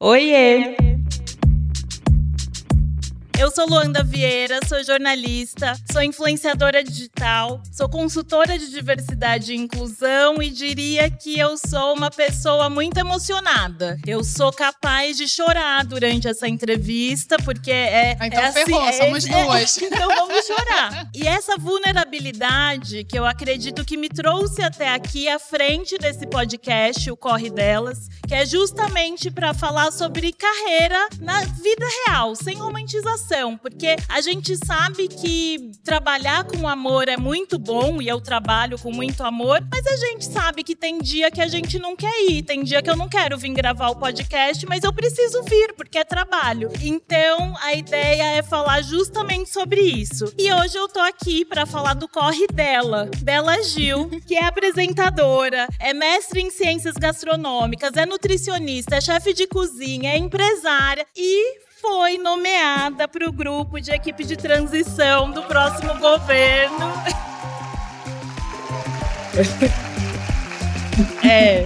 Oiê! Eu sou Luanda Vieira, sou jornalista, sou influenciadora digital, sou consultora de diversidade e inclusão e diria que eu sou uma pessoa muito emocionada. Eu sou capaz de chorar durante essa entrevista, porque é. Ah, então é ferrou, assim, somos é, duas. É, então vamos chorar. E essa vulnerabilidade que eu acredito que me trouxe até aqui à frente desse podcast, o Corre Delas, que é justamente para falar sobre carreira na vida real, sem romantização porque a gente sabe que trabalhar com amor é muito bom e eu trabalho com muito amor, mas a gente sabe que tem dia que a gente não quer ir, tem dia que eu não quero vir gravar o podcast, mas eu preciso vir porque é trabalho. Então a ideia é falar justamente sobre isso. E hoje eu tô aqui para falar do corre dela, Bela Gil, que é apresentadora, é mestre em ciências gastronômicas, é nutricionista, é chefe de cozinha, é empresária e foi nomeada para o grupo de equipe de transição do próximo governo. é.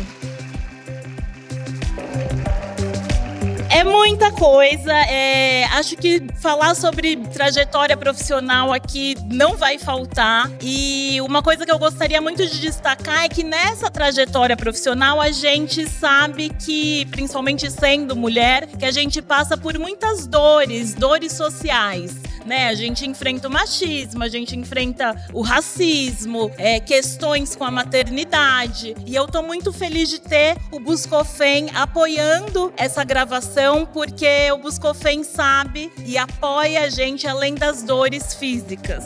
É muita coisa. É, acho que falar sobre trajetória profissional aqui não vai faltar. E uma coisa que eu gostaria muito de destacar é que nessa trajetória profissional a gente sabe que, principalmente sendo mulher, que a gente passa por muitas dores, dores sociais né? A gente enfrenta o machismo, a gente enfrenta o racismo, é, questões com a maternidade. E eu tô muito feliz de ter o Buscofem apoiando essa gravação, porque o Buscofem sabe e apoia a gente além das dores físicas.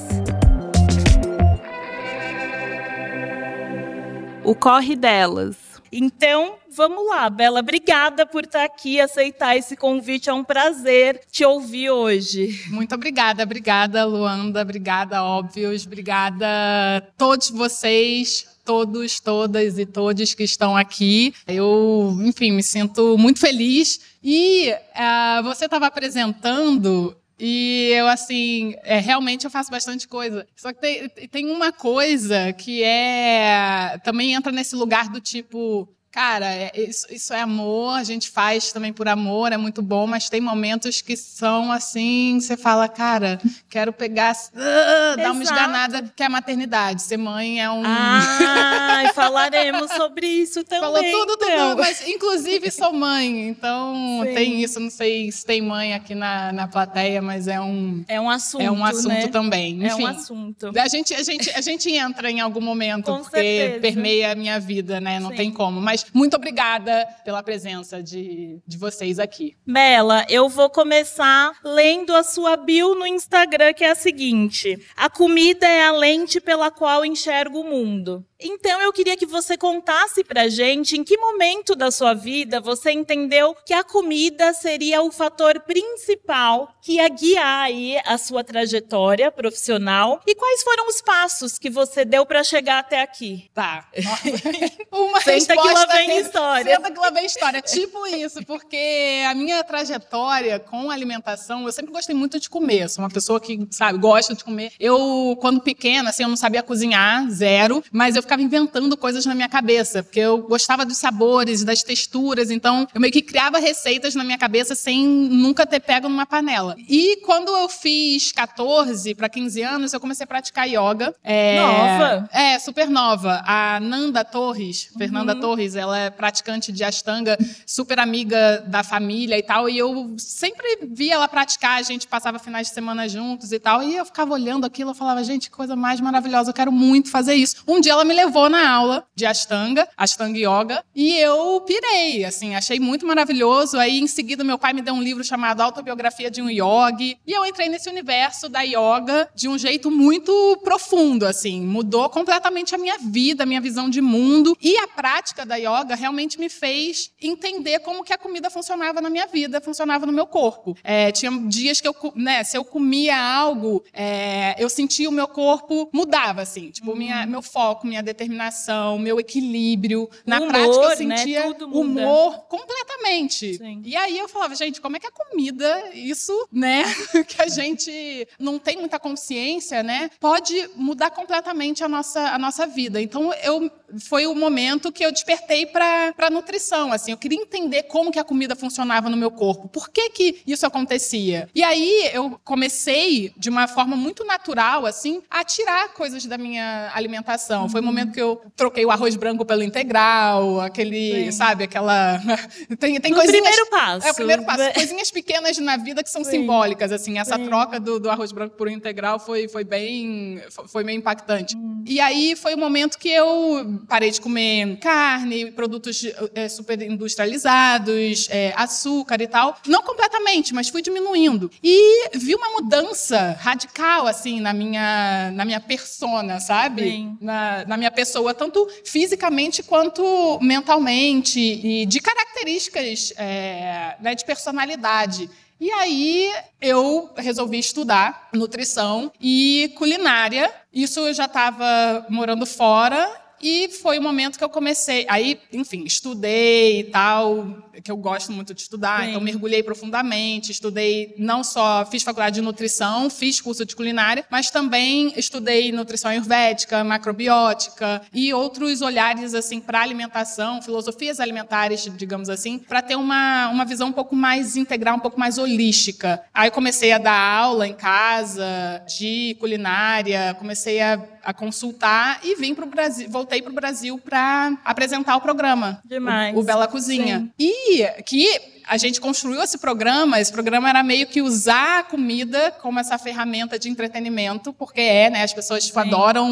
O corre delas. Então, vamos lá, Bela. Obrigada por estar aqui, aceitar esse convite. É um prazer te ouvir hoje. Muito obrigada, obrigada, Luanda, obrigada, Óbvios, obrigada a todos vocês, todos, todas e todos que estão aqui. Eu, enfim, me sinto muito feliz. E uh, você estava apresentando e eu, assim, é, realmente eu faço bastante coisa. Só que tem, tem uma coisa que é. Também entra nesse lugar do tipo. Cara, é, isso, isso, é amor, a gente faz também por amor, é muito bom, mas tem momentos que são assim, você fala, cara, quero pegar, uh, dar uma esganada, que é a maternidade. Ser mãe é um. Ah, falaremos sobre isso também. Falou tudo, tudo, então. mas inclusive sou mãe, então Sim. tem isso, não sei se tem mãe aqui na, na plateia, mas é um. É um assunto. É um assunto né? também. Enfim, é um assunto. A gente, a, gente, a gente entra em algum momento, Com porque certeza. permeia a minha vida, né? Não Sim. tem como. Mas muito obrigada pela presença de, de vocês aqui. Bela, eu vou começar lendo a sua bio no Instagram, que é a seguinte: A comida é a lente pela qual enxergo o mundo. Então eu queria que você contasse pra gente em que momento da sua vida você entendeu que a comida seria o fator principal que ia guiar aí a sua trajetória profissional e quais foram os passos que você deu para chegar até aqui. Tá. Uma Senta que lá vem história. Senta que lá vem história. Tipo isso, porque a minha trajetória com alimentação, eu sempre gostei muito de comer. Sou uma pessoa que, sabe, gosta de comer. Eu, quando pequena, assim, eu não sabia cozinhar, zero, mas eu ficava inventando coisas na minha cabeça, porque eu gostava dos sabores, das texturas, então eu meio que criava receitas na minha cabeça sem nunca ter pego numa panela. E quando eu fiz 14 para 15 anos, eu comecei a praticar yoga. É, Nova? É, super nova. A Nanda Torres, Fernanda Torres, ela é praticante de Ashtanga, super amiga da família e tal, e eu sempre via ela praticar, a gente passava finais de semana juntos e tal, e eu ficava olhando aquilo, eu falava, gente, que coisa mais maravilhosa, eu quero muito fazer isso. Um dia ela me levou na aula de Ashtanga, Ashtanga Yoga, e eu pirei, assim, achei muito maravilhoso. Aí, em seguida, meu pai me deu um livro chamado Autobiografia de um Yogi, e eu entrei nesse universo da yoga de um jeito muito profundo, assim, mudou completamente a minha vida, a minha visão de mundo, e a prática da yoga realmente me fez entender como que a comida funcionava na minha vida, funcionava no meu corpo. É, tinha dias que eu, né, se eu comia algo, é, eu sentia o meu corpo mudava, assim, tipo, minha, meu foco, minha determinação, meu equilíbrio. Na humor, prática, eu né? sentia muda. humor completamente. Sim. E aí eu falava, gente, como é que a comida, isso, né, que a gente não tem muita consciência, né, pode mudar completamente a nossa, a nossa vida. Então, eu foi o momento que eu despertei para a nutrição, assim, eu queria entender como que a comida funcionava no meu corpo, por que que isso acontecia. E aí eu comecei de uma forma muito natural, assim, a tirar coisas da minha alimentação. Foi momento que eu troquei o arroz branco pelo integral, aquele, Sim. sabe, aquela tem tem No coisinhas primeiro passo. é o primeiro passo. Coisinhas pequenas na vida que são Sim. simbólicas, assim. Essa Sim. troca do, do arroz branco por integral foi, foi bem, foi- meio impactante. Hum. E aí foi o momento que eu parei de comer carne, produtos é, super industrializados, é, açúcar e tal. Não completamente, mas fui diminuindo. E vi uma mudança radical, assim, na minha, na minha persona, sabe? Sim. na, na minha pessoa, tanto fisicamente quanto mentalmente, e de características é, né, de personalidade. E aí eu resolvi estudar nutrição e culinária. Isso eu já estava morando fora. E foi o momento que eu comecei. Aí, enfim, estudei e tal, que eu gosto muito de estudar, Sim. então mergulhei profundamente. Estudei, não só fiz faculdade de nutrição, fiz curso de culinária, mas também estudei nutrição ayurvédica, macrobiótica e outros olhares assim para alimentação, filosofias alimentares, digamos assim, para ter uma, uma visão um pouco mais integral, um pouco mais holística. Aí comecei a dar aula em casa de culinária, comecei a, a consultar e vim para o Brasil, voltei para o Brasil para apresentar o programa, Demais. o, o Bela Cozinha. Sim. E que a gente construiu esse programa, esse programa era meio que usar a comida como essa ferramenta de entretenimento, porque é, né, as pessoas tipo, adoram,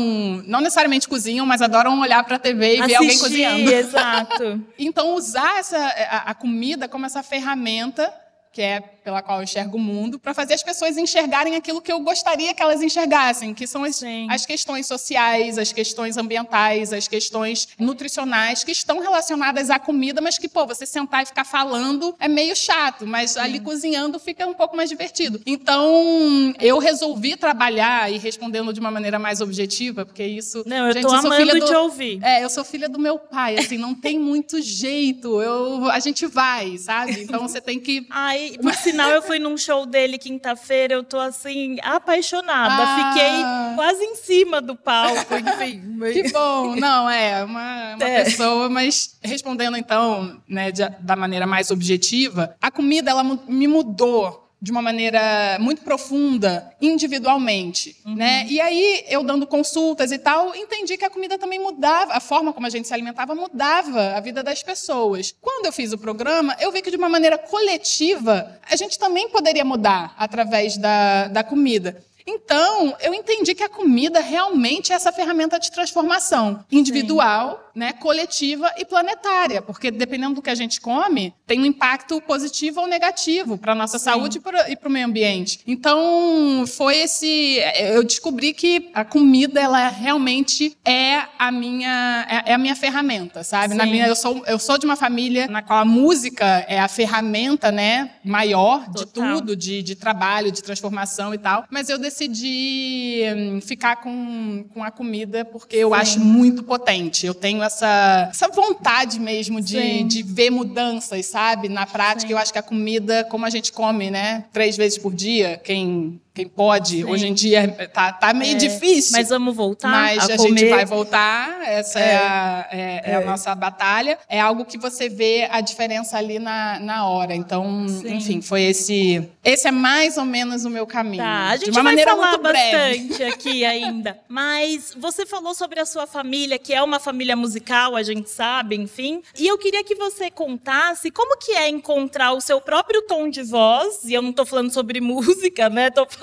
não necessariamente cozinham, mas adoram olhar para a TV e ver alguém Assistir, cozinhando. Exato. Então, usar essa, a, a comida como essa ferramenta, que é pela qual eu enxergo o mundo, para fazer as pessoas enxergarem aquilo que eu gostaria que elas enxergassem, que são as, Sim. as questões sociais, as questões ambientais, as questões nutricionais, que estão relacionadas à comida, mas que, pô, você sentar e ficar falando é meio chato, mas ali cozinhando fica um pouco mais divertido. Então, eu resolvi trabalhar e respondendo de uma maneira mais objetiva, porque isso. Não, eu Gente, tô sou amando filha do- te ouvir. é, eu sou filha do meu pai, assim, não tem muito jeito. Eu, a gente vai, sabe? Então você tem que. Ai, por sinal, eu fui num show dele quinta-feira, eu tô assim, apaixonada. Ah. Fiquei quase em cima do palco, enfim. Que bom, não, é uma, uma É. pessoa, mas respondendo então, né, de- da maneira mais objetiva, a comida ela me mudou de uma maneira muito profunda, individualmente, né? E aí eu dando consultas e tal, entendi que a comida também mudava, a forma como a gente se alimentava mudava a vida das pessoas. Quando eu fiz o programa, eu vi que de uma maneira coletiva a gente também poderia mudar através da, da comida. Então, eu entendi que a comida realmente é essa ferramenta de transformação individual, né, coletiva e planetária, porque dependendo do que a gente come, tem um impacto positivo ou negativo para a nossa saúde e para o meio ambiente. Então, foi esse. Eu descobri que a comida, ela realmente é a minha, é, é a minha ferramenta, sabe? Na Sim. minha, eu, sou, eu sou de uma família na qual a música é a ferramenta né, maior de Total. tudo de, de trabalho, de transformação e tal. Mas eu decidi hum, ficar com, com a comida porque eu Sim. acho muito potente. Eu tenho essa, essa vontade mesmo de, Sim. de ver mudanças, sabe? Na prática, Sim. eu acho que a comida, como a gente come, né? Três vezes por dia, quem, quem pode. Sim. Hoje em dia tá, tá meio É, difícil. Mas vamos voltar Mas a a, gente vai voltar, essa é, É. a, é- é a É. nossa batalha. É algo que você vê a diferença ali na, na hora. Então, Sim. enfim, foi esse. Esse é mais ou menos o meu caminho. Tá, a gente de uma vai maneira falar muito breve. bastante aqui ainda. Mas você falou sobre a sua família, que é uma família musical, a gente sabe, enfim. E eu queria que você contasse como que é encontrar o seu próprio tom de voz, e eu não tô falando sobre música, né? Tô falando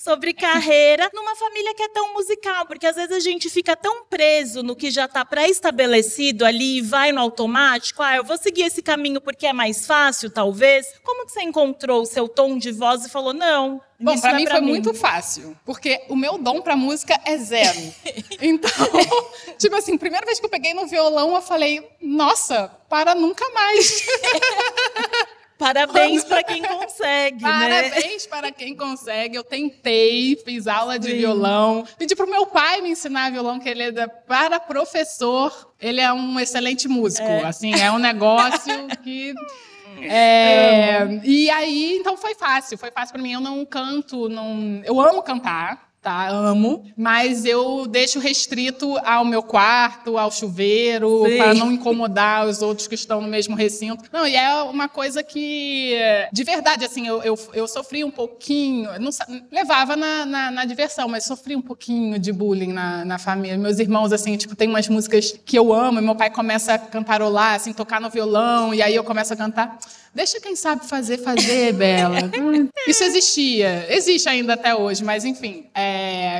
sobre carreira numa família que é tão musical, porque às vezes a gente fica tão preso no que já tá pré-estabelecido ali e vai no automático. Ah, eu vou seguir esse caminho porque é mais fácil, talvez. Como que você encontrou o seu tom de voz e falou: "Não, Bom, não é mim foi muito fácil, porque o meu dom pra música é zero. Então, tipo assim, primeira vez que eu peguei no violão, eu falei, nossa, para nunca mais. Parabéns para quem consegue, né? Parabéns né? para quem consegue. Eu tentei, fiz aula de Sim. violão, pedi pro meu pai me ensinar violão, que ele é para professor, ele é um excelente músico. É. Assim, é um negócio que é, e aí, então foi fácil, foi fácil para mim. Eu não canto, não, eu amo cantar tá? Amo, mas eu deixo restrito ao meu quarto, ao chuveiro, para não incomodar os outros que estão no mesmo recinto. Não, e é uma coisa que, de verdade, assim, eu, eu, eu sofri um pouquinho, não, levava na, na, na, diversão, mas sofri um pouquinho de bullying na, na família. Meus irmãos, assim, tipo, tem umas músicas que eu amo, e meu pai começa a cantarolar, assim, tocar no violão, e aí eu começo a cantar. Deixa quem sabe fazer, fazer, Bela. Isso existia. Existe ainda até hoje, mas enfim. É,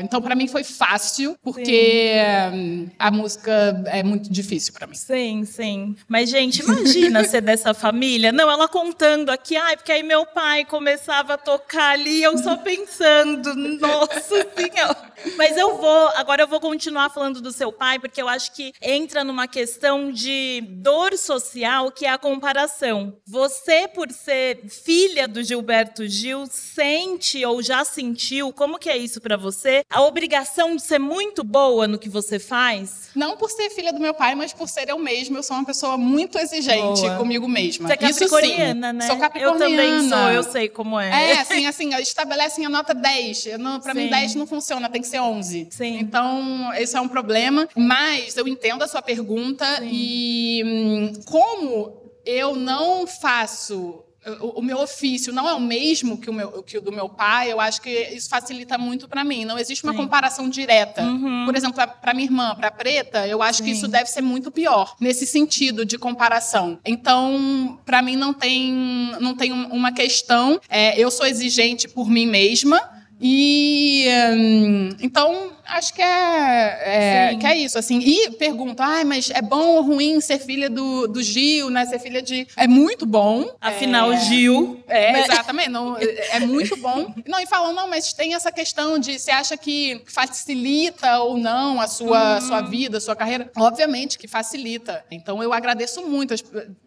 então, para mim foi fácil, porque sim. a música é muito difícil para mim. Sim, sim. Mas, gente, imagina ser dessa família. Não, ela contando aqui, ai, porque aí meu pai começava a tocar ali, eu só pensando, nossa senhora. Mas eu vou, agora eu vou continuar falando do seu pai, porque eu acho que entra numa questão de dor social, que é a comparação. Você, por ser filha do Gilberto Gil, sente ou já sentiu, como que é isso para você? A obrigação de ser muito boa no que você faz? Não por ser filha do meu pai, mas por ser eu mesma. Eu sou uma pessoa muito exigente boa. comigo mesma. Você é capricorniana, isso, né? Sou capricorniana. Eu também sou, eu sei como é. É, assim, assim, estabelecem a nota 10. Para mim, 10 não funciona, tem que ser 11. Sim. Então, esse é um problema. Mas eu entendo a sua pergunta Sim. e hum, como eu não faço o, meu ofício não é o mesmo que o, meu, que o do meu pai, eu acho que isso facilita muito para mim. Não existe uma Sim. comparação direta. Uhum. Por exemplo, para minha irmã, para preta, eu acho Sim. que isso deve ser muito pior nesse sentido de comparação. Então, para mim não tem não tem uma questão. É, eu sou exigente por mim mesma e hum, então acho que é, é que é isso, assim. E pergunto, ah, mas é bom ou ruim ser filha do, do Gil, né? Ser filha de. É muito bom. Afinal, é, Gil. É, né? exatamente. Não, é, é muito bom. Não, e falam, não, mas tem essa questão de você acha que facilita ou não a sua, uhum. sua vida, a sua carreira? Obviamente que facilita. Então eu agradeço muito.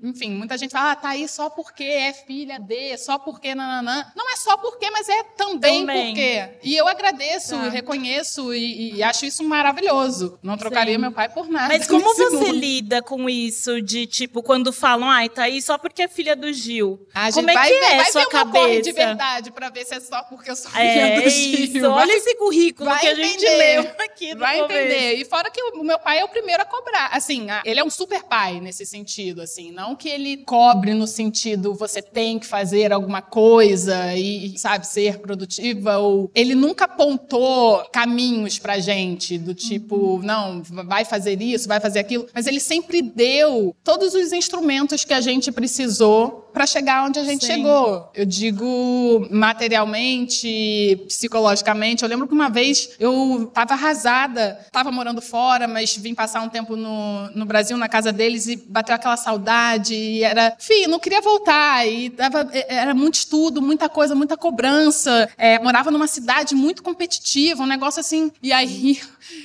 Enfim, muita gente fala, ah, tá aí só porque é filha de, só porque nananã. Não é só porque, mas é também, também. porque. E eu agradeço, tá. reconheço e, e, acho isso maravilhoso. Não trocaria Sim. meu pai por nada. Mas como você mundo. lida com isso de tipo quando falam, ai, tá aí só porque é filha do Gil? A como é vai, que é vai sua cabeça? de verdade para ver se é só porque eu sou filha é do Gil. Isso. Vai, Olha esse currículo que a gente leu aqui no Vai começo. entender. E fora que o meu pai é o primeiro a cobrar. Assim, ele é um super pai nesse sentido, assim, não que ele cobre no sentido você tem que fazer alguma coisa e sabe ser produtiva ou ele nunca apontou caminhos pra gente, do tipo, não, vai fazer isso, vai fazer aquilo. Mas ele sempre deu todos os instrumentos que a gente precisou para chegar onde a gente Sim. chegou. Eu digo materialmente, psicologicamente. Eu lembro que uma vez eu estava arrasada, estava morando fora, mas vim passar um tempo no, no Brasil, na casa deles, e bateu aquela saudade. E era, enfim, não queria voltar. E tava, era muito estudo, muita coisa, muita cobrança. É, morava numa cidade muito competitiva, um negócio assim. E aí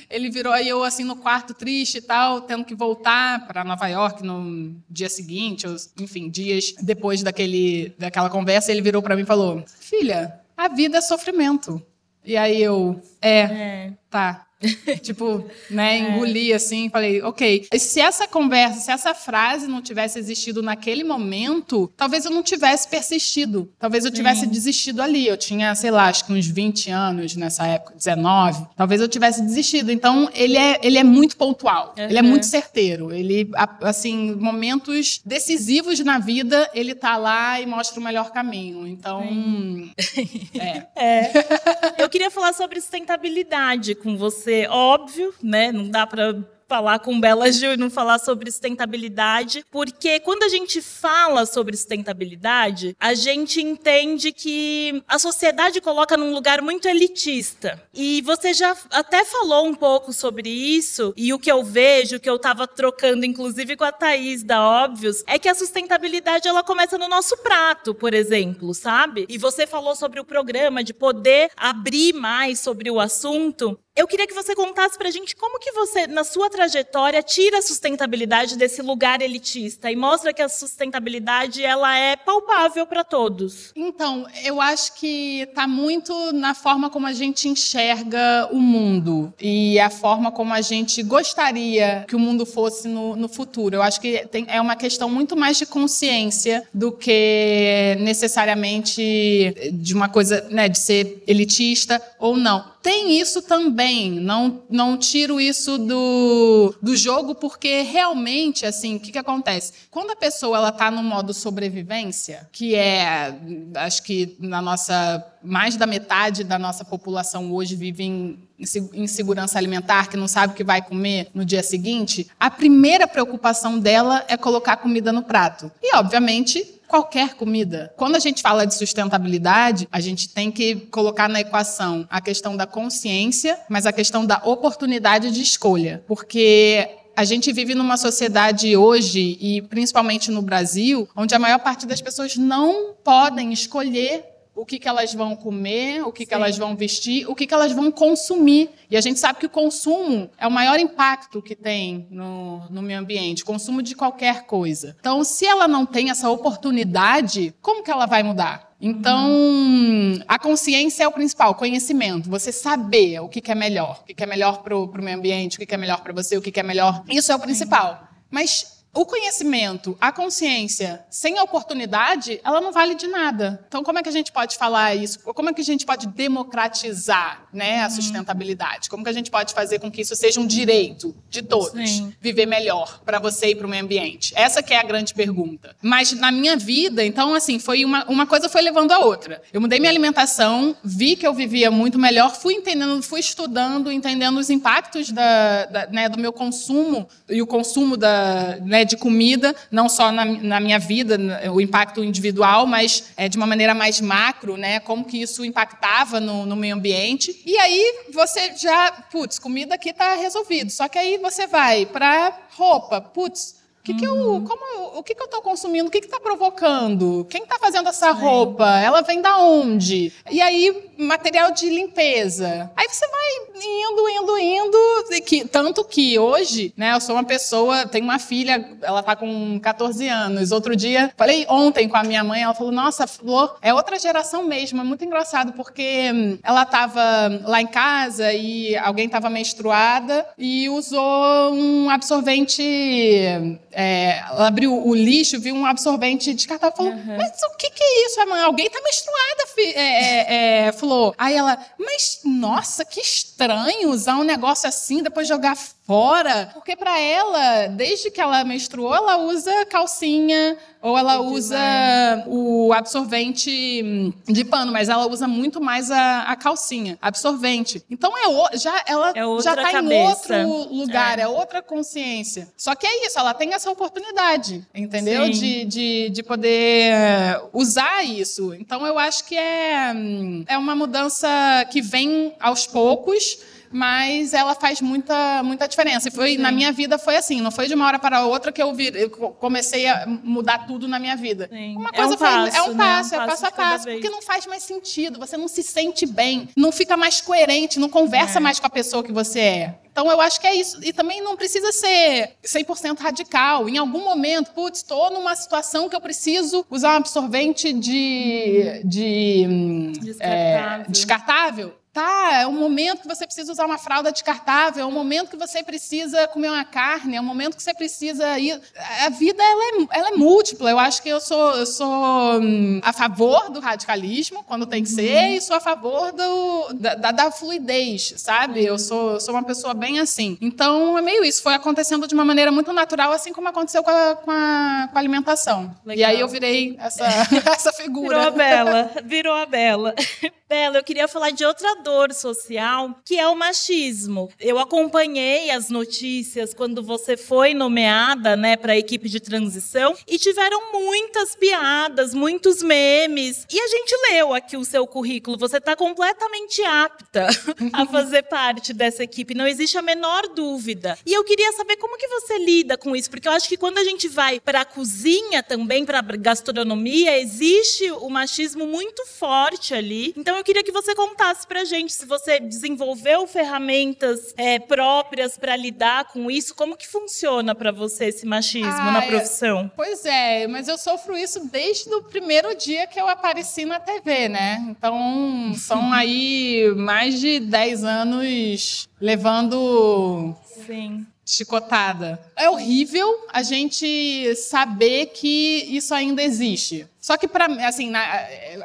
ele virou aí eu assim no quarto triste e tal, tendo que voltar para Nova York no dia seguinte, ou, enfim, dias depois daquele daquela conversa, ele virou para mim e falou: "Filha, a vida é sofrimento". E aí eu, é, é. tá. tipo, né, é. engoli assim, falei, ok. Se essa conversa, se essa frase não tivesse existido naquele momento, talvez eu não tivesse persistido. Talvez eu tivesse Sim. desistido ali. Eu tinha, sei lá, acho que uns 20 anos nessa época, 19. Talvez eu tivesse desistido. Então, ele é, ele é muito pontual. Uhum. Ele é muito certeiro. Ele, assim, momentos decisivos na vida, ele tá lá e mostra o melhor caminho. Então, é. é. Eu queria falar sobre sustentabilidade com você ser óbvio, né? Não dá para falar com Bela Gil e não falar sobre sustentabilidade, porque quando a gente fala sobre sustentabilidade, a gente entende que a sociedade coloca num lugar muito elitista. E você já até falou um pouco sobre isso, e o que eu vejo, o que eu estava trocando inclusive com a Thaís da Óbvios, é que a sustentabilidade ela começa no nosso prato, por exemplo, sabe? E você falou sobre o programa de poder abrir mais sobre o assunto. Eu queria que você contasse pra gente como que você, na sua trajetória tira a sustentabilidade desse lugar elitista e mostra que a sustentabilidade ela é palpável para todos. Então, eu acho que está muito na forma como a gente enxerga o mundo e a forma como a gente gostaria que o mundo fosse no, no futuro. Eu acho que tem, é uma questão muito mais de consciência do que necessariamente de uma coisa, né, de ser elitista ou não tem isso também. Não, não tiro isso do, do jogo, porque realmente, assim, o que, que acontece? Quando a pessoa ela está no modo sobrevivência, que é, acho que na nossa mais da metade da nossa população hoje vive em insegurança alimentar, que não sabe o que vai comer no dia seguinte, a primeira preocupação dela é colocar comida no prato. E, obviamente, qualquer comida. Quando a gente fala de sustentabilidade, a gente tem que colocar na equação a questão da consciência, mas a questão da oportunidade de escolha. Porque a gente vive numa sociedade hoje, e principalmente no Brasil, onde a maior parte das pessoas não podem escolher o que, que elas vão comer, o que, que elas vão vestir, o que, que elas vão consumir. E a gente sabe que o consumo é o maior impacto que tem no, no meio ambiente, consumo de qualquer coisa. Então, se ela não tem essa oportunidade, como que ela vai mudar? Então, a consciência é o principal, conhecimento. Você saber o que, que é melhor. O que, que é melhor para o meio ambiente, o que, que é melhor para você, o que, que é melhor. Isso é o principal. Mas o conhecimento, a consciência, sem a oportunidade, ela não vale de nada. Então, como é que a gente pode falar isso? Como é que a gente pode democratizar né, a uhum. sustentabilidade? Como que a gente pode fazer com que isso seja um direito de todos? Sim. Viver melhor para você e para o meio ambiente? Essa que é a grande pergunta. Mas na minha vida, então, assim, foi uma, uma coisa foi levando a outra. Eu mudei minha alimentação, vi que eu vivia muito melhor, fui entendendo, fui estudando, entendendo os impactos da, da né, do meu consumo e o consumo da, né, né, de comida, não só na, na, minha vida, o impacto individual, mas é, de uma maneira mais macro, né, como que isso impactava no, no meio ambiente. E aí você já, putz, comida aqui está resolvido. Só que aí você vai para roupa, putz, que que eu, uhum. como, o que, que eu estou consumindo? O que está provocando? Quem está fazendo essa roupa? Ela vem da onde? E aí, material de limpeza. Aí você vai indo, indo, indo. Que, tanto que hoje, né, eu sou uma pessoa, tenho uma filha, ela está com 14 anos. Outro dia, falei ontem com a minha mãe, ela falou: Nossa, Flor, é outra geração mesmo. É muito engraçado, porque hum, ela estava lá em casa e alguém estava menstruada e usou um absorvente é, ela abriu o lixo, viu um absorvente descartável e falou: uhum. Mas o que, que é isso, mãe? Alguém tá menstruada, fi, é, é, é, Flor. Aí ela, mas nossa, que estranho usar um negócio assim, depois jogar fora. Porque para ela, desde que ela menstruou, ela usa calcinha ou ela usa o absorvente de pano, mas ela usa muito mais a, a calcinha, absorvente. Então é o, já ela é já está em outro lugar, é. é. outra consciência. Só que é isso, ela tem essa oportunidade, entendeu? De, de, de poder usar isso. Então eu acho que é, é uma mudança que vem aos poucos mas ela faz muita, muita diferença. E foi, na minha vida foi assim, não foi de uma hora para outra que eu, vi, eu comecei a mudar tudo na minha vida. Sim. Uma coisa é um foi, passo, é um passo, né? é um passo, é passo a passo, porque não faz mais sentido, você não se sente bem, não fica mais coerente, não conversa é. mais com a pessoa que você é. Então, eu acho que é isso. E também não precisa ser 100% radical. Em algum momento, putz, estou numa situação que eu preciso usar um absorvente de, de hum, descartável. É, descartável tá, é um momento que você precisa usar uma fralda descartável, é um momento que você precisa comer uma carne, é um momento que você precisa ir. A vida ela é, ela é múltipla. Eu acho que eu sou, eu sou hum, a favor do radicalismo quando tem que ser uhum. e sou a favor do, da, da, da fluidez, sabe? Eu sou, sou uma pessoa bem assim. Então é meio isso. Foi acontecendo de uma maneira muito natural, assim como aconteceu com a, com a, com a alimentação. Legal. E aí eu virei essa, essa figura. Virou a Bela. Virou a Bela. Bela, eu queria falar de outra dor social, que é o machismo. Eu acompanhei as notícias quando você foi nomeada, né, para a equipe de transição e tiveram muitas piadas, muitos memes. E a gente leu aqui o seu currículo, você está completamente apta a fazer parte dessa equipe, não existe a menor dúvida. E eu queria saber como que você lida com isso, porque eu acho que quando a gente vai para a cozinha também, para gastronomia, existe o machismo muito forte ali. Então eu queria que você contasse pra gente se você desenvolveu ferramentas é, próprias para lidar com isso. Como que funciona para você esse machismo ah, na é. profissão? É, pois é, mas eu sofro isso desde o primeiro dia que eu apareci na TV, né? Então, são aí mais de 10 anos levando Sim chicotada. É horrível a gente saber que isso ainda existe. Só que para assim, na,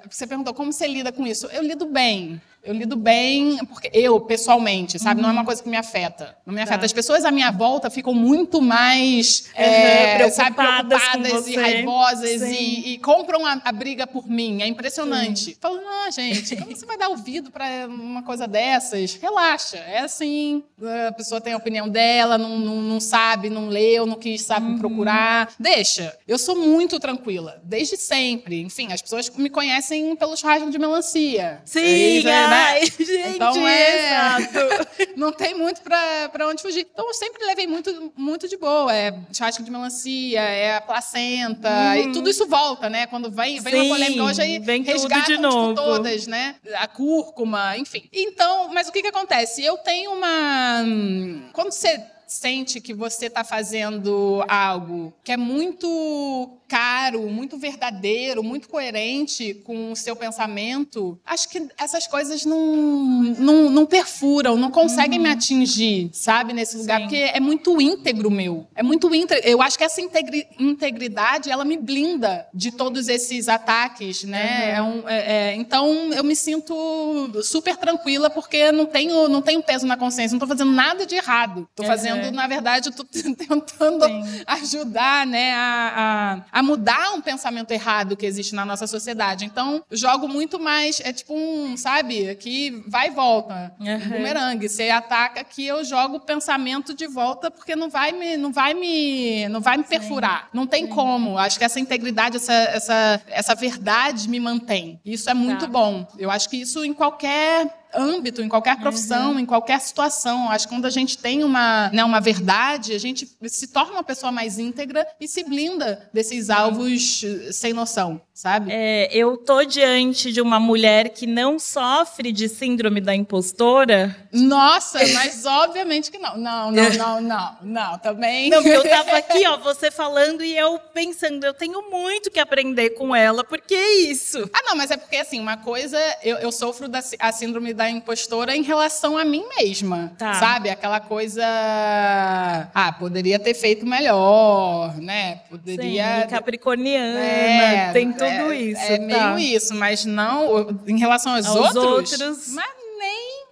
você perguntou como você lida com isso. Eu lido bem. Eu lido bem, porque eu, pessoalmente, sabe? Uhum. Não é uma uhum. coisa que me afeta. Não me afeta. Tá. As pessoas à minha volta ficam muito mais, uhum, é, preocupadas, sabe, preocupadas e raivosas e, e, compram a, a, briga por mim. É impressionante. Sim. Falo, não, gente, como você vai dar ouvido para uma coisa dessas? Relaxa. É assim, a pessoa tem a opinião dela, não, não, não sabe, não leu, não quis, sabe, uhum. procurar. Deixa. Eu sou muito tranquila, desde sempre. Enfim, as pessoas me conhecem pelos raios de melancia. Sim, é, né? Ai, gente, então é, exato. não tem muito para onde fugir. Então eu sempre levei muito, muito de boa. É churrasco de melancia, é a placenta, hum. e tudo isso volta, né? Quando vem, vem Sim, uma polêmica hoje aí vem resgatam de tipo, novo. Tipo, todas, né? A cúrcuma, enfim. Então, mas o que que acontece? Eu tenho uma quando você sente que você está fazendo algo que é muito caro, muito verdadeiro, muito coerente com o seu pensamento, acho que essas coisas não, não, não perfuram, não conseguem uhum. me atingir, sabe, nesse lugar, Sim. porque é muito íntegro meu. É muito íntegro. Eu acho que essa integri integridade, ela me blinda de todos esses ataques, né? Uhum. É um, é, é, então, eu me sinto super tranquila, porque não tenho, não tenho peso na consciência, não estou fazendo nada de errado. Estou fazendo, uhum. na verdade, estou tentando Sim. ajudar, né, a, a, a mudar um pensamento errado que existe na nossa sociedade. Então, jogo muito mais, é tipo um, sabe, que vai e volta, uhum. um bumerangue. Você ataca que eu jogo o pensamento de volta porque não vai me, não vai me, não vai me perfurar. Sim. Não tem Sim. como. Acho que essa integridade, essa, essa, essa verdade me mantém. Isso é muito tá. bom. Eu acho que isso em qualquer âmbito, em qualquer profissão, uhum. em qualquer situação. Acho que quando a gente tem uma, né, uma verdade, a gente se torna uma pessoa mais íntegra e se blinda desses alvos eh, sem noção, sabe? É, eu tô diante de uma mulher que não sofre de síndrome da impostora. Nossa, mas obviamente que não. Não, não, não, não, não, também. Não, eu tava aqui, ó, você falando e eu pensando, eu tenho muito que aprender com ela, porque é isso. Ah, não, mas é porque assim, uma coisa, eu, eu sofro da a síndrome da da impostora em relação a mim mesma. Tá. Sabe? Aquela coisa. Ah, poderia ter feito melhor, né? Poderia. Sim, capricorniana, é, tem tudo é, isso. É tá. meio isso, mas não. Em relação aos, aos outros. outros... Mas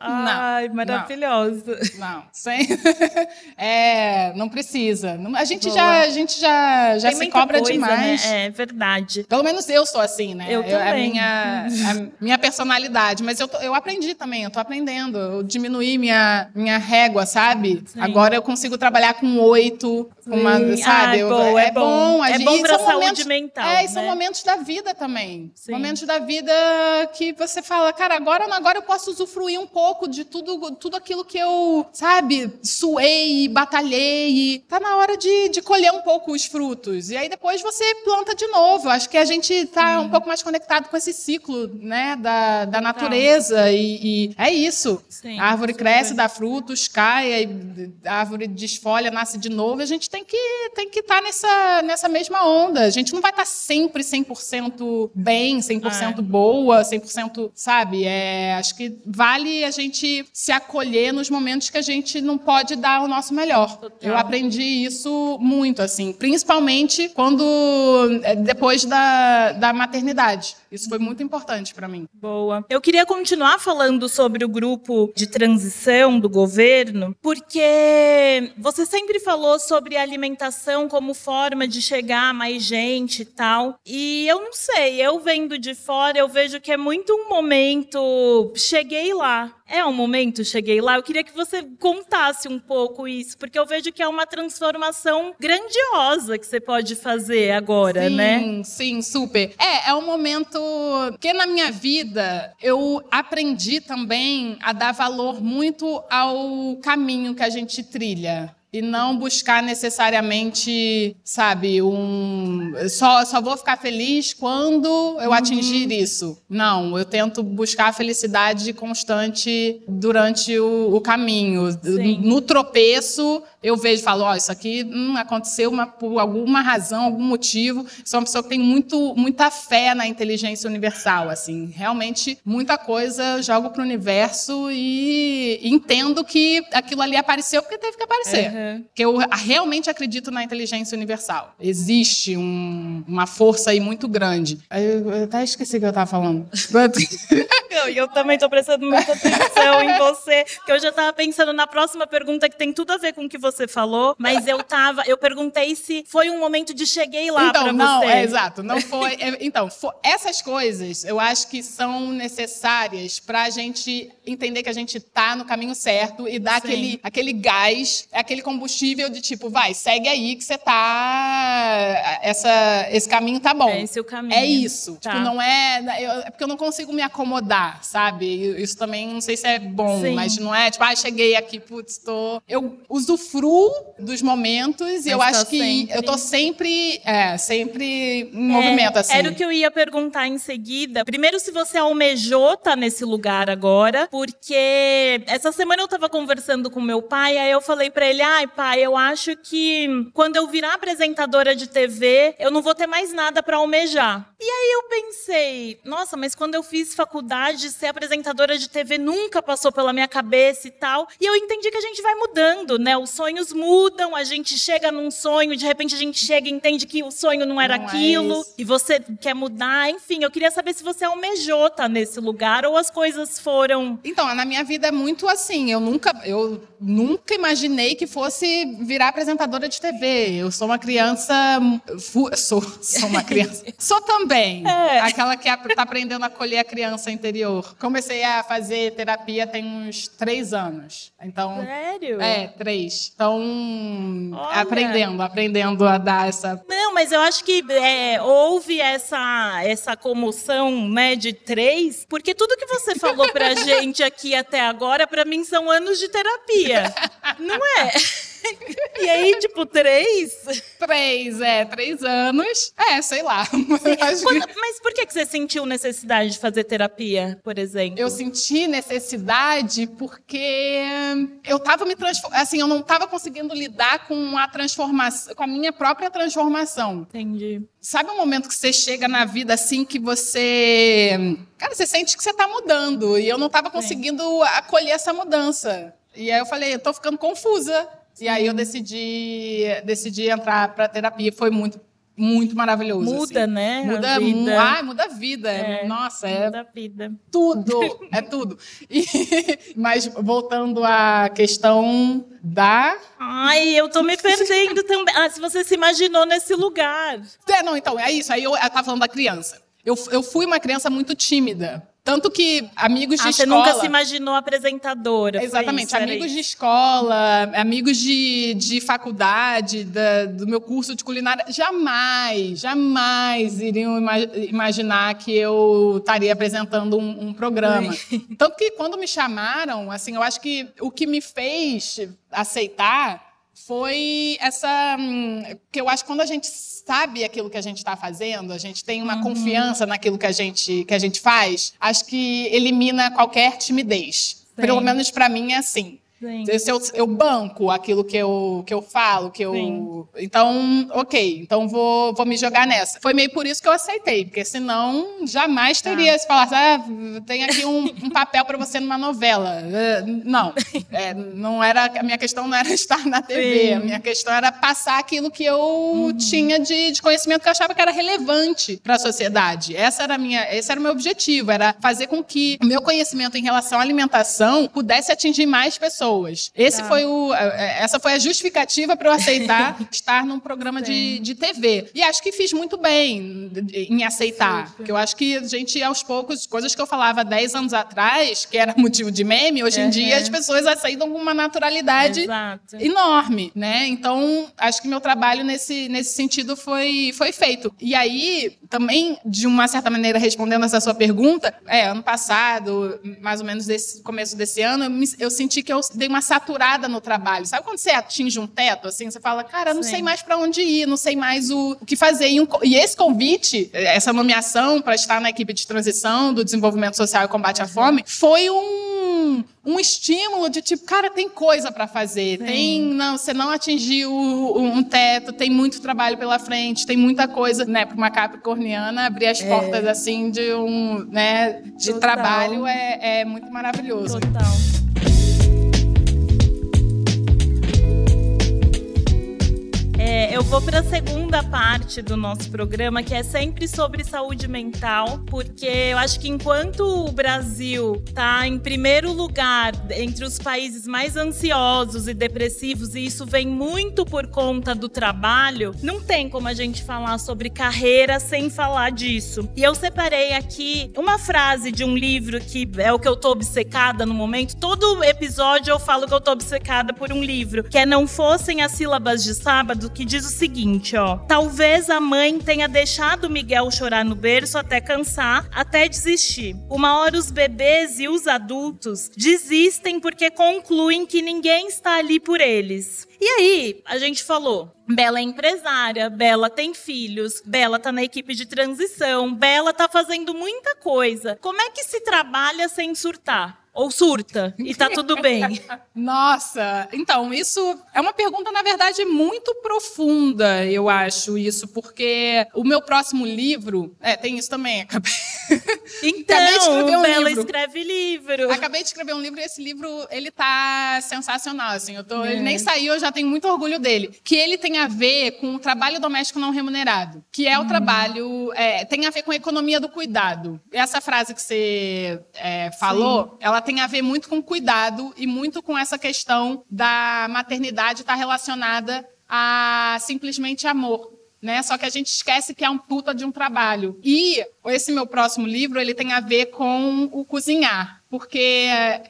Ai, maravilhosa. Não, sem... é, não precisa. A gente já, a gente já, já se cobra coisa, demais. Né? É verdade. Pelo menos eu sou assim, né? Eu, eu também. A minha, a minha personalidade. Mas eu, eu aprendi também, eu tô aprendendo. Eu diminuí minha, minha régua, sabe? Sim. Agora eu consigo trabalhar com oito, com uma, sabe? é bom, é, é bom. É bom pra saúde momentos, mental. É, e são né? momentos da vida também. Sim. Momentos da vida que você fala, cara, agora, agora eu posso usufruir um pouco pouco de tudo, tudo aquilo que eu, sabe, suei, batalhei. Tá na hora de, de colher um pouco os frutos. E aí depois você planta de novo. Acho que a gente tá um pouco mais conectado com esse ciclo, né, da, da natureza. E, e, é isso. Sim, a árvore cresce, dá frutos, cai, a árvore desfolha, nasce de novo. A gente tem que tem que estar tá nessa, nessa mesma onda. A gente não vai estar tá sempre 100% bem, 100% é. boa, 100%, sabe? É, acho que vale a gente gente se acolher nos momentos que a gente não pode dar o nosso melhor. Total. Eu aprendi isso muito, assim, principalmente quando é, depois da, da maternidade. Isso foi muito importante para mim. Boa. Eu queria continuar falando sobre o grupo de transição do governo, porque você sempre falou sobre alimentação como forma de chegar a mais gente e tal. E eu não sei, eu vendo de fora, eu vejo que é muito um momento. Cheguei lá é um momento, cheguei lá. Eu queria que você contasse um pouco isso, porque eu vejo que é uma transformação grandiosa que você pode fazer agora, sim, né? Sim, sim, super. É, é um momento que na minha vida eu aprendi também a dar valor muito ao caminho que a gente trilha e não buscar necessariamente, sabe, um só só vou ficar feliz quando eu uhum. atingir isso. Não, eu tento buscar a felicidade constante durante o, o caminho. Sim. No tropeço, eu vejo e falo, ó, oh, isso aqui hum, aconteceu uma, por alguma razão, algum motivo. Sou uma pessoa que tem muito, muita fé na inteligência universal, assim, realmente muita coisa eu jogo para o universo e entendo que aquilo ali apareceu porque teve que aparecer. Uhum. Que eu realmente acredito na inteligência universal. Existe um, uma força aí muito grande. Eu, eu até esqueci o que eu estava falando. eu, eu também estou prestando muita atenção em você, porque eu já estava pensando na próxima pergunta que tem tudo a ver com o que você falou, mas eu tava, eu perguntei se foi um momento de cheguei lá então, para você. Não, é exato, não foi. É, então, for, essas coisas eu acho que são necessárias para a gente entender que a gente está no caminho certo e dar aquele, aquele gás, aquele combustível de tipo, vai, segue aí que você tá. Essa, esse caminho tá bom. É esse o caminho. É isso. Tá. Tipo, não é. Eu, é porque eu não consigo me acomodar, sabe? Isso também não sei se é bom, Sim. mas não é tipo, ah, cheguei aqui, putz, tô. Eu usufruo dos momentos e eu acho que sempre... eu tô sempre, é, sempre em é, movimento, assim. Era o que eu ia perguntar em seguida. Primeiro, se você almejou estar tá nesse lugar agora, porque essa semana eu tava conversando com meu pai, aí eu falei para ele: ai, pai, eu acho que quando eu virar apresentadora de TV, eu não vou ter mais nada para almejar. E aí eu pensei, nossa, mas quando eu fiz faculdade, ser apresentadora de TV nunca passou pela minha cabeça e tal. E eu entendi que a gente vai mudando, né? Os sonhos mudam, a gente chega num sonho, de repente a gente chega e entende que o sonho não era não é aquilo, é e você quer mudar. Enfim, eu queria saber se você almejou estar tá nesse lugar ou as coisas foram. Então, na minha vida é muito assim. Eu nunca, eu nunca imaginei que fosse virar apresentadora de TV. Eu sou uma criança. Sou, sou uma criança. sou também. É. Aquela que está aprendendo a acolher a criança interior. Comecei a fazer terapia tem uns três anos. Então. Sério? É, três. Então, Olha. aprendendo, aprendendo a dar essa. Não, mas eu acho que é, houve essa, essa comoção, né, de três, porque tudo que você falou pra gente aqui até agora, para mim, são anos de terapia. Não é? E aí, tipo, três? Três, é, três anos. É, sei lá. Quando, mas por que você sentiu necessidade de fazer terapia, por exemplo? Eu senti necessidade porque eu tava me transformando. Assim, eu não tava conseguindo lidar com a transformação, com a minha própria transformação. Entendi. Sabe um momento que você chega na vida assim que você. Cara, você sente que você tá mudando. E eu não tava conseguindo Sim. acolher essa mudança. E aí eu falei, eu tô ficando confusa. E aí eu decidi, decidi entrar para terapia. Foi muito muito maravilhoso. Muda, assim. né? Muda, a vida. Ai, muda a vida. É, Nossa, é. Muda a vida. Tudo, é tudo. E, mas voltando à questão da. Ai, eu tô me perdendo também. Ah, se você se imaginou nesse lugar. É, não, então, é isso. Aí eu, eu tava falando da criança. Eu, eu fui uma criança muito tímida. Tanto que amigos de ah, escola. Você nunca se imaginou apresentadora. Exatamente. Isso, amigos de escola, amigos de, de faculdade, da, do meu curso de culinária, jamais, jamais iriam ima imaginar que eu estaria apresentando um, um programa. Tanto que quando me chamaram, assim, eu acho que o que me fez aceitar foi essa. Hum, que eu acho que quando a gente sabe aquilo que a gente está fazendo, a gente tem uma uhum. confiança naquilo que a gente, que a gente faz, acho que elimina qualquer timidez. Sim. Pelo menos para mim é assim. Se eu, eu, banco aquilo que eu, que eu falo, que eu. Sim. Então, ok, então vou, vou me jogar nessa. Foi meio por isso que eu aceitei, porque senão jamais tá. teria ah. se falasse, ah, tem aqui um, um papel para você numa novela. Eh, não. É, não era, a minha questão não era estar na TV, Sim. a minha questão era passar aquilo que eu uhum. tinha de, de, conhecimento que eu achava que era relevante para a sociedade. Essa era minha, esse era o meu objetivo, era fazer com que o meu conhecimento em relação à alimentação pudesse atingir mais pessoas pessoas. Esse tá. foi o, é, essa foi a justificativa para eu aceitar estar num programa de, de TV. E acho que fiz muito bem em aceitar. Sim, Porque eu acho que a gente, aos poucos, coisas que eu falava 10 anos atrás, que era motivo de meme, hoje em uhum. dia as pessoas aceitam com uma naturalidade Exato. enorme, né? Então, acho que meu trabalho nesse, nesse sentido foi, foi feito. E aí, também, de uma certa maneira, respondendo essa sua pergunta, é, ano passado, mais ou menos desse começo desse ano, eu, me, eu, senti que eu dei uma saturada no trabalho. Sabe quando você atinge um teto, assim, você fala, cara, não Sim. sei mais para onde ir, não sei mais o, o que fazer. E, um, e, esse convite, essa nomeação para estar na equipe de transição do desenvolvimento social e combate à fome, foi um, um estímulo de tipo, cara, tem coisa para fazer, Sim. tem, não, você não atingiu um teto, tem muito trabalho pela frente, tem muita coisa, né, para uma capricorniana abrir as é. portas assim de um, né, de Total. trabalho é, é muito maravilhoso. Total. É, eu vou para a segunda parte do nosso programa, que é sempre sobre saúde mental, porque eu acho que enquanto o Brasil está em primeiro lugar entre os países mais ansiosos e depressivos, e isso vem muito por conta do trabalho, não tem como a gente falar sobre carreira sem falar disso. E eu separei aqui uma frase de um livro que é o que eu tô obcecada no momento. Todo episódio eu falo que eu tô obcecada por um livro, que é Não Fossem as Sílabas de Sábado, que diz o seguinte, ó. Talvez a mãe tenha deixado Miguel chorar no berço até cansar, até desistir. Uma hora os bebês e os adultos desistem porque concluem que ninguém está ali por eles. E aí, a gente falou, Bela é empresária, Bela tem filhos, Bela tá na equipe de transição, Bela tá fazendo muita coisa. Como é que se trabalha sem surtar? Ou surta e tá tudo bem? Nossa, então, isso é uma pergunta, na verdade, muito profunda, eu acho, isso, porque o meu próximo livro. É, tem isso também. Acabei, então, acabei de escrever um Bela livro. escreve livro. Acabei de escrever um livro e esse livro, ele tá sensacional, assim. Eu tô, é. Ele nem saiu, eu já tenho muito orgulho dele. Que ele tem a ver com o trabalho doméstico não remunerado, que é o hum. trabalho. É, tem a ver com a economia do cuidado. Essa frase que você é, falou, Sim. ela tem a ver muito com cuidado e muito com essa questão da maternidade estar tá relacionada a simplesmente amor. Né? Só que a gente esquece que é um puta de um trabalho. E esse meu próximo livro, ele tem a ver com o cozinhar. Porque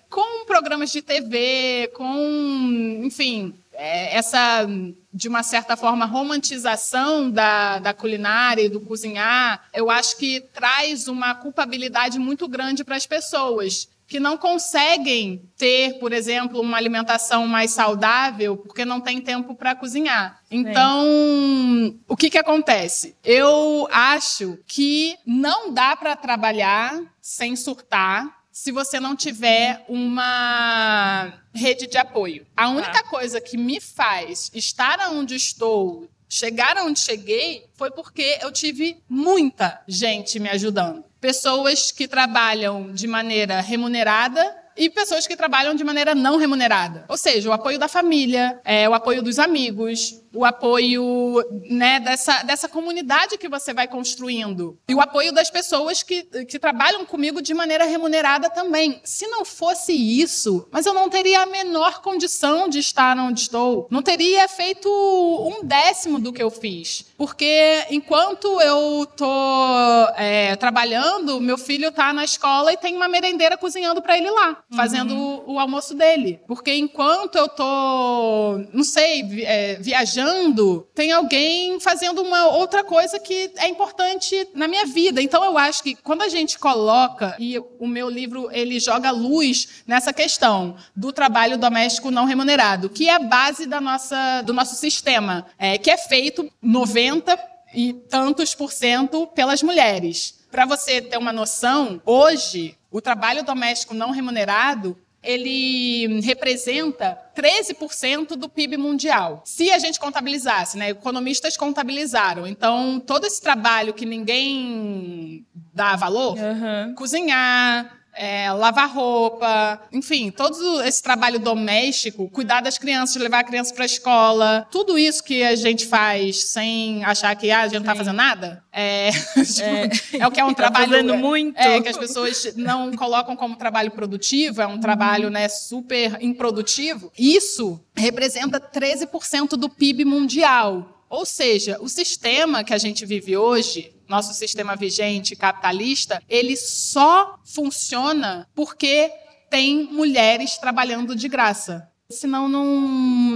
com programas de TV, com, enfim, é, essa, de uma certa forma, romantização da, da culinária e do cozinhar, eu acho que traz uma culpabilidade muito grande para as pessoas que não conseguem ter, por exemplo, uma alimentação mais saudável porque não tem tempo para cozinhar. Então, o que, que acontece? Eu acho que não dá para trabalhar sem surtar se você não tiver uma rede de apoio. A única ah. coisa que me faz estar onde estou, chegar onde cheguei, foi porque eu tive muita gente me ajudando. Pessoas que trabalham de maneira remunerada e pessoas que trabalham de maneira não remunerada. Ou seja, o apoio da família, é, o apoio dos amigos, o apoio né, dessa, dessa comunidade que você vai construindo. E o apoio das pessoas que, que trabalham comigo de maneira remunerada também. Se não fosse isso, mas eu não teria a menor condição de estar onde estou. Não teria feito um décimo do que eu fiz. Porque enquanto eu estou é, trabalhando, meu filho está na escola e tem uma merendeira cozinhando para ele lá, uhum. fazendo o, o, almoço dele. Porque enquanto eu estou, não sei, é, viajando, viajando, tem alguém fazendo uma outra coisa que é importante na minha vida. Então eu acho que quando a gente coloca e o meu livro ele joga luz nessa questão do trabalho doméstico não remunerado, que é a base da nossa do nosso sistema, é, que é feito 90 e tantos por cento pelas mulheres. Para você ter uma noção, hoje o trabalho doméstico não remunerado ele representa 13% do PIB mundial. Se a gente contabilizasse, né? Economistas contabilizaram. Então, todo esse trabalho que ninguém dá valor, uhum. cozinhar, é, lavar roupa, enfim, todo esse trabalho doméstico, cuidar das crianças, levar a criança para a escola, tudo isso que a gente faz sem achar que ah, a gente não está fazendo nada, é, tipo, é, é, o que é um tá trabalho fazendo muito. É, que as pessoas não colocam como trabalho produtivo, é um trabalho né, super improdutivo. Isso representa 13% do PIB mundial. Ou seja, o sistema que a gente vive hoje, nosso sistema vigente capitalista, ele só funciona porque tem mulheres trabalhando de graça. senão não,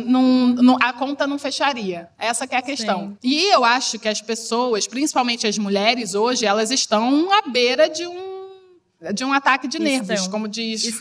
não, não, a conta não fecharia. Essa é a questão. Sim. E eu acho que as pessoas, principalmente as mulheres hoje, elas estão à beira de um de um ataque de nervos, Estão. como diz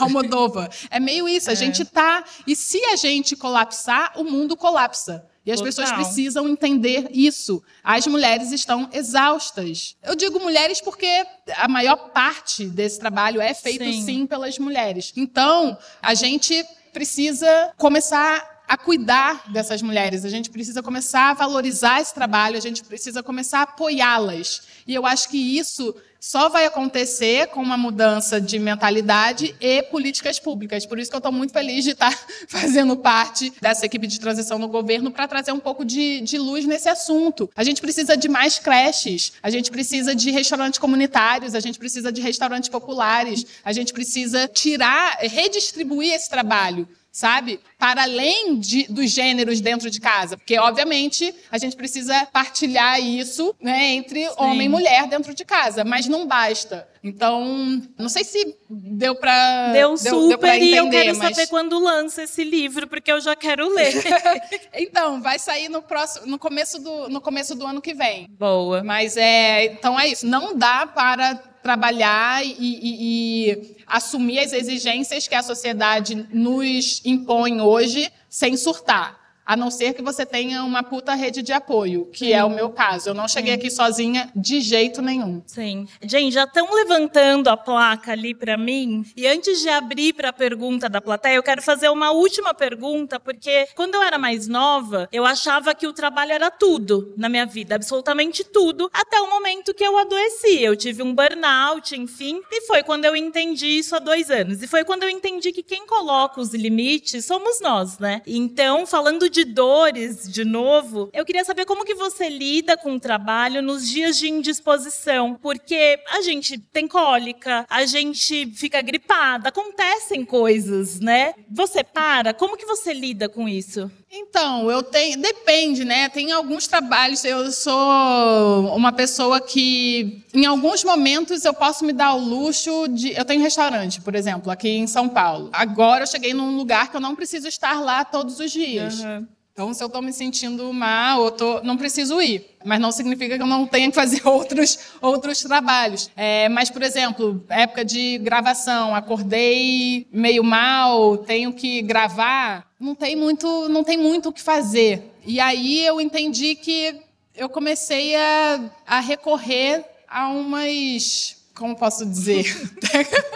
Almodova. É meio isso. A é. gente tá. E se a gente colapsar, o mundo colapsa. E as Total. pessoas precisam entender isso. As mulheres estão exaustas. Eu digo mulheres porque a maior parte desse trabalho é feito sim, sim pelas mulheres. Então, a gente precisa começar a cuidar dessas mulheres, a gente precisa começar a valorizar esse trabalho, a gente precisa começar a apoiá-las. E eu acho que isso só vai acontecer com uma mudança de mentalidade e políticas públicas. Por isso que eu estou muito feliz de estar fazendo parte dessa equipe de transição no governo para trazer um pouco de, de luz nesse assunto. A gente precisa de mais creches, a gente precisa de restaurantes comunitários, a gente precisa de restaurantes populares, a gente precisa tirar, redistribuir esse trabalho sabe? Para além de, dos gêneros dentro de casa. Porque, obviamente, a gente precisa partilhar isso né, entre Sim. homem e mulher dentro de casa, mas não basta. Então, não sei se deu para Deu, deu super deu entender, e eu quero mas... saber quando lança esse livro, porque eu já quero ler. então, vai sair no próximo no começo do no começo do ano que vem. Boa. Mas é, então é isso, não dá para trabalhar e, e, e assumir as exigências que a sociedade nos impõe hoje sem surtar. A não ser que você tenha uma puta rede de apoio, que Sim. é o meu caso. Eu não cheguei Sim. aqui sozinha de jeito nenhum. Sim. Gente, já estão levantando a placa ali para mim. E antes de abrir para a pergunta da plateia, eu quero fazer uma última pergunta, porque quando eu era mais nova, eu achava que o trabalho era tudo na minha vida, absolutamente tudo, até o momento que eu adoeci. Eu tive um burnout, enfim, e foi quando eu entendi isso há dois anos. E foi quando eu entendi que quem coloca os limites somos nós, né? Então, falando de dores, de novo, eu queria saber como que você lida com o trabalho nos dias de indisposição, porque a gente tem cólica, a gente fica gripada, acontecem coisas, né? Você para, como que você lida com isso? Então, eu tenho, depende, né? Tem alguns trabalhos, eu sou uma pessoa que em alguns momentos eu posso me dar o luxo de, eu tenho restaurante, por exemplo, aqui em São Paulo. Agora eu cheguei num lugar que eu não preciso estar lá todos os dias. Uhum. Então, se eu estou me sentindo mal, eu tô, não preciso ir. Mas não significa que eu não tenha que fazer outros, outros trabalhos. É, mas, por exemplo, época de gravação, acordei meio mal, tenho que gravar, não tem muito, não tem muito o que fazer. E aí eu entendi que eu comecei a, a recorrer a umas. Como posso dizer?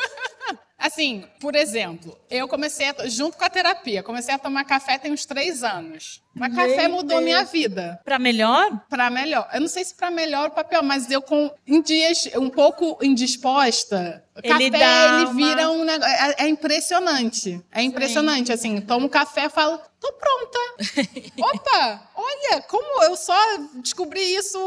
Assim, por exemplo, eu comecei, a, junto com a terapia, comecei a tomar café tem uns três anos. Mas café mudou minha vida. Para melhor? Para melhor. Eu não sei se para melhor o papel, mas eu com em dias um pouco indisposta, ele café ele vira uma... um negócio. É, é, impressionante. É impressionante. Sim. Assim, tomo café e falo, tô pronta. Opa, olha, como eu só descobri isso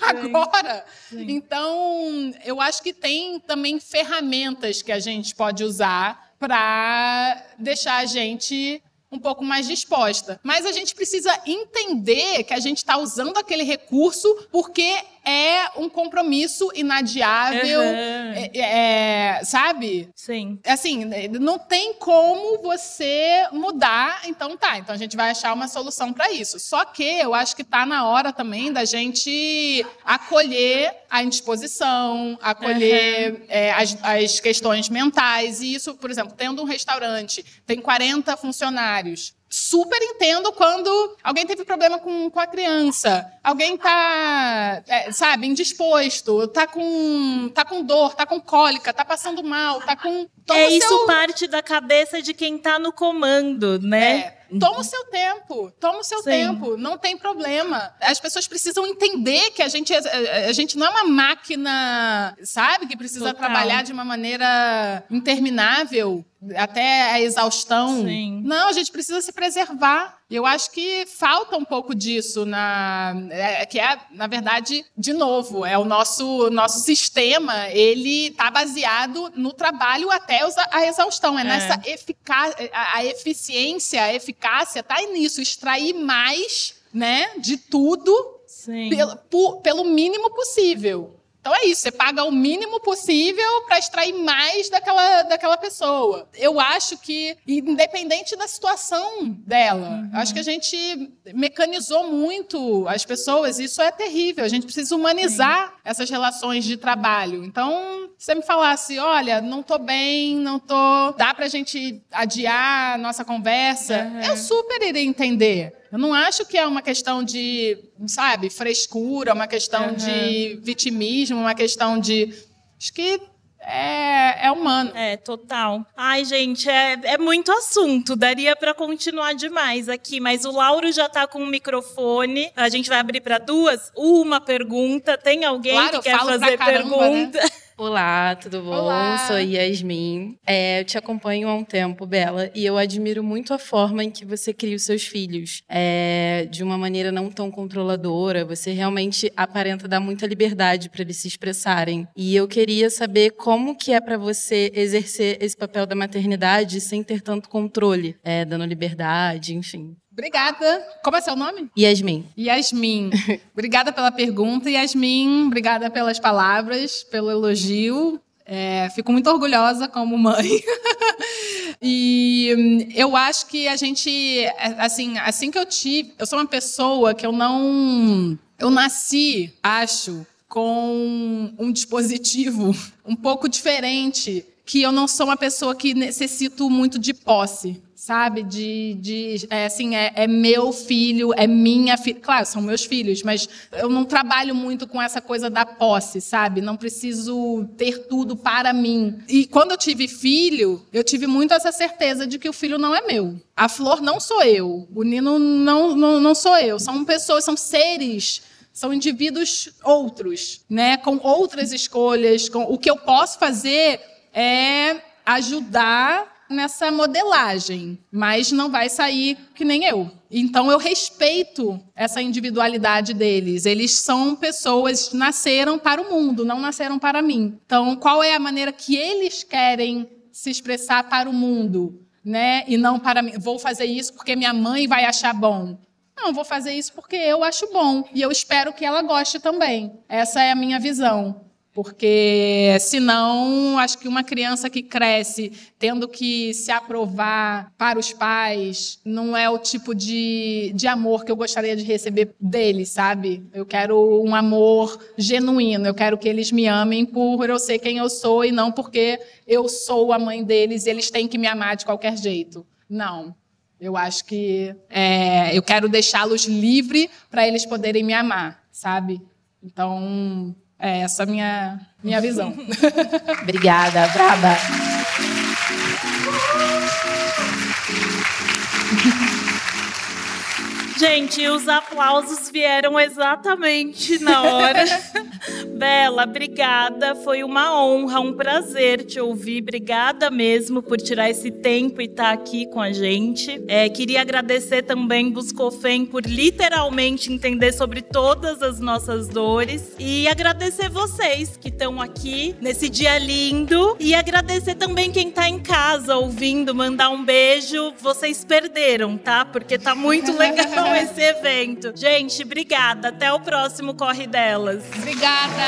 agora. Sim. Então, eu acho que tem também ferramentas que a gente pode usar para deixar a gente um pouco mais disposta. Mas a gente precisa entender que a gente está usando aquele recurso porque é um compromisso inadiável, uhum. é, é, sabe? Sim. Assim, não tem como você mudar, então tá, então a gente vai achar uma solução para isso. Só que eu acho que está na hora também da gente acolher a indisposição, acolher uhum. é, as, as questões mentais, e isso, por exemplo, tendo um restaurante, tem 40 funcionários, super entendo quando alguém teve problema com, com a criança, alguém tá, é, sabe, indisposto, tá com, tá com dor, tá com cólica, tá passando mal, tá com. é isso parte da cabeça de quem tá no comando, né? É. Toma o seu tempo, toma o seu Sim. tempo, não tem problema. As pessoas precisam entender que a gente, a gente não é uma máquina, sabe, que precisa Total. trabalhar de uma maneira interminável até a exaustão. Sim. Não, a gente precisa se preservar. Eu acho que falta um pouco disso na é, que é, na verdade, de novo, é o nosso nosso sistema, ele está baseado no trabalho até a exaustão, é, é. nessa eficácia, a eficiência, a eficácia está nisso, extrair mais, né, de tudo pelo, por, pelo mínimo possível. Então é isso, você paga o mínimo possível para extrair mais daquela, daquela pessoa. Eu acho que, independente da situação dela, uhum. acho que a gente mecanizou muito as pessoas, e isso é terrível. A gente precisa humanizar Sim. essas relações de trabalho. Então, se você me falasse, olha, não tô bem, não tô. dá pra gente adiar a nossa conversa, uhum. eu super iria entender. Eu não acho que é uma questão de, sabe, frescura, uma questão uhum. de vitimismo, uma questão de. Acho que é, é, humano. É, total. Ai, gente, é, é muito assunto. Daria para continuar demais aqui, mas o Lauro já está com o microfone. A gente vai abrir para duas. Uma pergunta. Tem alguém claro, que quer fazer caramba, né? pergunta? Né? Olá, tudo bom? Olá. Sou Yasmin. É, eu te acompanho há um tempo, Bela, e eu admiro muito a forma em que você cria os seus filhos. É, de uma maneira não tão controladora, você realmente aparenta dar muita liberdade para eles se expressarem. E eu queria saber como que é para você exercer esse papel da maternidade sem ter tanto controle, é, dando liberdade, enfim. Obrigada. Como é seu nome? Yasmin. Yasmin. obrigada pela pergunta, Yasmin. Obrigada pelas palavras, pelo elogio. É, fico muito orgulhosa como mãe. e hum, eu acho que a gente, assim, assim que eu tive, eu sou uma pessoa que eu não, eu nasci, acho, com um dispositivo um pouco diferente, que eu não sou uma pessoa que necessito muito de posse sabe? De, de é, assim, é, é, meu filho, é minha filha. Claro, são meus filhos, mas eu não trabalho muito com essa coisa da posse, sabe? Não preciso ter tudo para mim. E quando eu tive filho, eu tive muito essa certeza de que o filho não é meu. A flor não sou eu, o Nino não, não, não sou eu. São pessoas, são seres são indivíduos outros, né, com outras escolhas, com o que eu posso fazer é ajudar nessa modelagem, mas não vai sair que nem eu. Então eu respeito essa individualidade deles. Eles são pessoas, nasceram para o mundo, não nasceram para mim. Então, qual é a maneira que eles querem se expressar para o mundo, né? E não para mim. Vou fazer isso porque minha mãe vai achar bom. Não, vou fazer isso porque eu acho bom e eu espero que ela goste também. Essa é a minha visão. Porque senão, acho que uma criança que cresce tendo que se aprovar para os pais não é o tipo de, de amor que eu gostaria de receber deles, sabe? Eu quero um amor genuíno, eu quero que eles me amem por eu ser quem eu sou e não porque eu sou a mãe deles e eles têm que me amar de qualquer jeito. Não. Eu acho que é, eu quero deixá-los livres para eles poderem me amar, sabe? Então, é essa minha, minha visão. Obrigada, braba. Gente, os aplausos vieram exatamente na hora. Bela, obrigada. Foi uma honra, um prazer te ouvir. Obrigada mesmo por tirar esse tempo e estar tá aqui com a gente. É, queria agradecer também Buscofem por literalmente entender sobre todas as nossas dores. E agradecer vocês que estão aqui nesse dia lindo. E agradecer também quem está em casa ouvindo, mandar um beijo. Vocês perderam, tá? Porque tá muito legal amo esse evento. Gente, obrigada. Até o próximo Corre Delas. Obrigada.